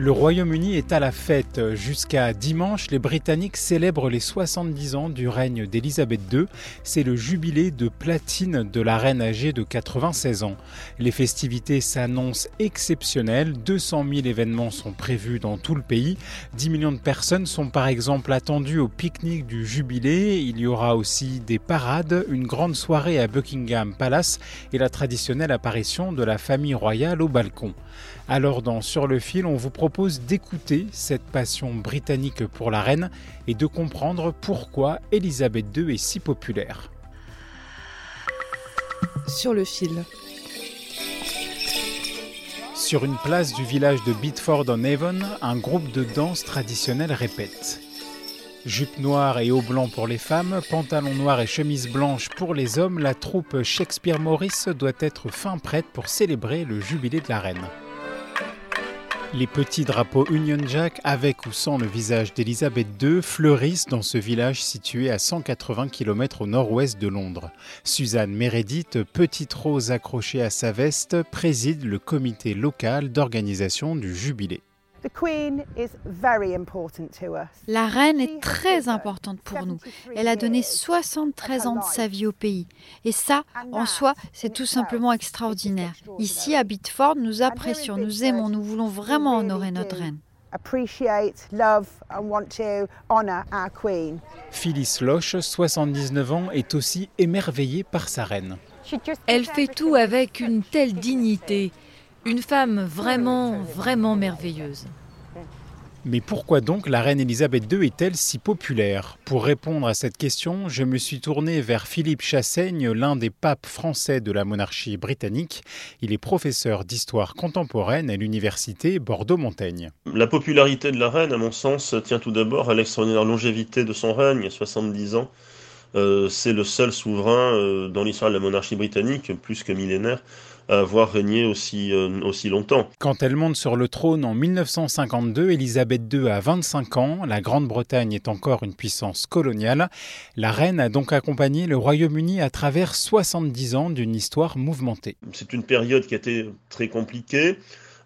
Le Royaume-Uni est à la fête. Jusqu'à dimanche, les Britanniques célèbrent les 70 ans du règne d'Élisabeth II. C'est le jubilé de platine de la reine âgée de 96 ans. Les festivités s'annoncent exceptionnelles. 200 000 événements sont prévus dans tout le pays. 10 millions de personnes sont par exemple attendues au pique-nique du jubilé. Il y aura aussi des parades, une grande soirée à Buckingham Palace et la traditionnelle apparition de la famille royale au balcon. Alors dans Sur le fil, on vous propose d'écouter cette passion britannique pour la reine et de comprendre pourquoi Elisabeth II est si populaire. Sur le fil. Sur une place du village de Bitford-on-Avon, un groupe de danse traditionnelle répète. Jupe noire et haut blanc pour les femmes, pantalon noir et chemise blanche pour les hommes, la troupe Shakespeare Morris doit être fin prête pour célébrer le jubilé de la reine. Les petits drapeaux Union Jack, avec ou sans le visage d'Elisabeth II, fleurissent dans ce village situé à 180 km au nord-ouest de Londres. Suzanne Meredith, petite rose accrochée à sa veste, préside le comité local d'organisation du jubilé. La reine est très importante pour nous. Elle a donné 73 ans de sa vie au pays. Et ça, en soi, c'est tout simplement extraordinaire. Ici, à Bitford, nous apprécions, nous aimons, nous voulons vraiment honorer notre reine. Phyllis Loche, 79 ans, est aussi émerveillée par sa reine. Elle fait tout avec une telle dignité. Une femme vraiment, vraiment merveilleuse. Mais pourquoi donc la reine Elisabeth II est-elle si populaire? Pour répondre à cette question, je me suis tourné vers Philippe Chassaigne, l'un des papes français de la monarchie britannique. Il est professeur d'histoire contemporaine à l'université Bordeaux-Montaigne. La popularité de la reine, à mon sens, tient tout d'abord à l'extraordinaire longévité de son règne, 70 ans. Euh, c'est le seul souverain euh, dans l'histoire de la monarchie britannique, plus que millénaire, à avoir régné aussi, euh, aussi longtemps. Quand elle monte sur le trône en 1952, Elisabeth II a 25 ans, la Grande-Bretagne est encore une puissance coloniale. La reine a donc accompagné le Royaume-Uni à travers 70 ans d'une histoire mouvementée. C'est une période qui a été très compliquée.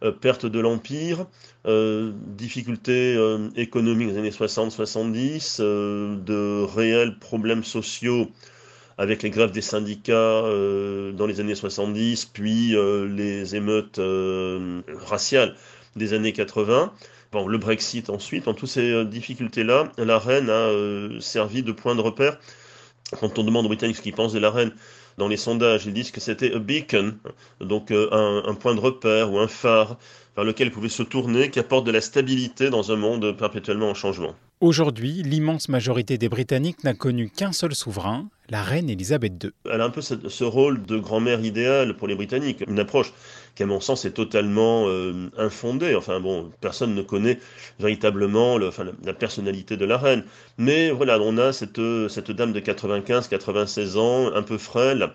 Euh, perte de l'Empire, euh, difficultés euh, économiques des années 60-70, de réels problèmes sociaux avec les grèves des syndicats dans les années 70, puis les émeutes raciales des années 80. Bon, le Brexit ensuite, dans toutes ces difficultés-là, la reine a servi de point de repère. Quand on demande aux Britanniques ce qu'ils pensent de la reine, dans les sondages, ils disent que c'était a beacon, donc euh, un, un, point de repère ou un phare vers lequel ils pouvaient se tourner, qui apporte de la stabilité dans un monde perpétuellement en changement. Aujourd'hui, l'immense majorité des Britanniques n'a connu qu'un seul souverain, la reine Elisabeth II. Elle a un peu ce, rôle de grand-mère idéale pour les Britanniques, une approche qui, à mon sens, est totalement euh, infondée. Enfin bon, personne ne connaît véritablement la, personnalité de la reine. Mais voilà, on a cette, cette dame de 95-96 ans, un peu frêle,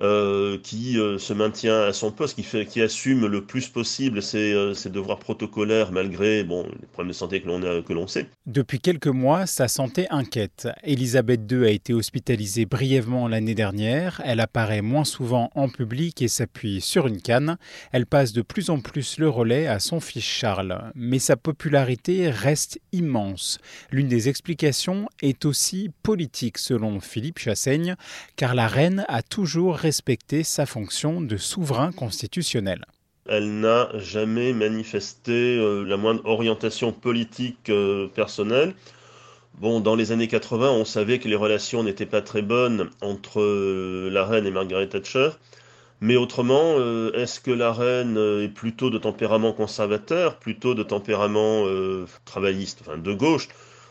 euh, qui euh, se maintient à son poste, qui, fait, qui assume le plus possible ses, euh, ses devoirs protocolaires malgré bon, les problèmes de santé que l'on que l'on sait. Depuis quelques mois, sa santé inquiète. Elisabeth II a été hospitalisée brièvement l'année dernière. Elle apparaît moins souvent en public et s'appuie sur une canne. Elle passe de plus en plus le relais à son fils Charles. Mais sa popularité reste immense. L'une des explications est aussi politique selon Philippe Chassaigne, car la reine a toujours respecter sa fonction de souverain constitutionnel. Elle n'a jamais manifesté euh, la moindre orientation politique euh, personnelle. Bon, dans les années 80, on savait que les relations n'étaient pas très bonnes entre euh, la reine et Margaret Thatcher, Mais autrement, est-ce que la reine est plutôt de tempérament conservateur, plutôt de tempérament travailliste, enfin de gauche?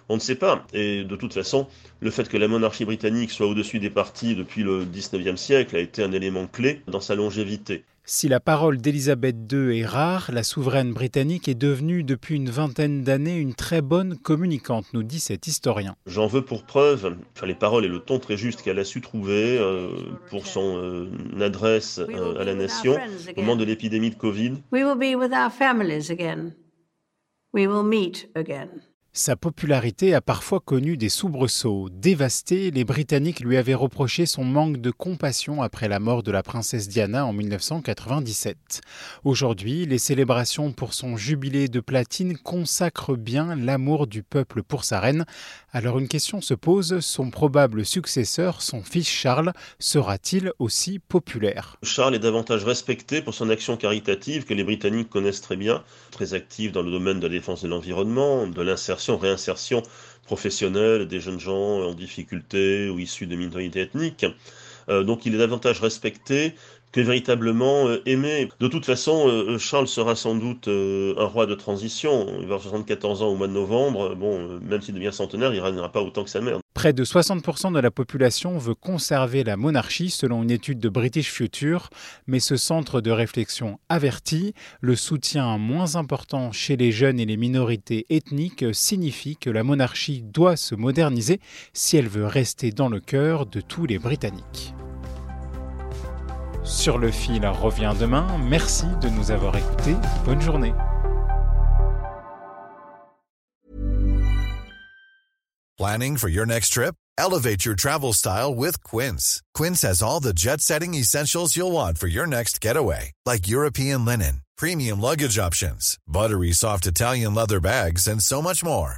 On ne sait pas. Et de toute façon, le fait que la monarchie britannique soit au-dessus des partis depuis le 19e siècle a été un élément clé dans sa longévité. Si la parole d'Élisabeth II est rare, la souveraine britannique est devenue depuis une vingtaine d'années une très bonne communicante, nous dit cet historien. J'en veux pour preuve enfin, les paroles et le ton très juste qu'elle a su trouver euh, pour son euh, adresse euh, à la nation au moment de l'épidémie de Covid. We will be with our families again. We will meet again. Sa popularité a parfois connu des soubresauts. Dévasté, les Britanniques lui avaient reproché son manque de compassion après la mort de la princesse Diana en 1997. Aujourd'hui, les célébrations pour son jubilé de platine consacrent bien l'amour du peuple pour sa reine. Alors une question se pose, son probable successeur, son fils Charles, sera-t-il aussi populaire? Charles est davantage respecté pour son action caritative que les Britanniques connaissent très bien, très actif dans le domaine de la défense de l'environnement, de l'insertion réinsertion professionnelle des jeunes gens en difficulté ou issus de minorités ethniques. Euh, donc il est davantage respecté que véritablement euh, aimé. De toute façon, euh, Charles sera sans doute un roi de transition. Il va avoir 74 ans au mois de novembre. Bon, même s'il devient centenaire, il ne pas autant que sa mère. Près de 60% de la population veut conserver la monarchie selon une étude de British Future, mais ce centre de réflexion avertit, le soutien moins important chez les jeunes et les minorités ethniques signifie que la monarchie doit se moderniser si elle veut rester dans le cœur de tous les Britanniques. Sur le fil revient demain. Merci de nous avoir écoutés. Bonne journée. Planning for your next trip? Elevate your travel style with Quince. Quince has all the jet-setting essentials you'll want for your next getaway, like European linen, premium luggage options, buttery soft Italian leather bags, and so much more.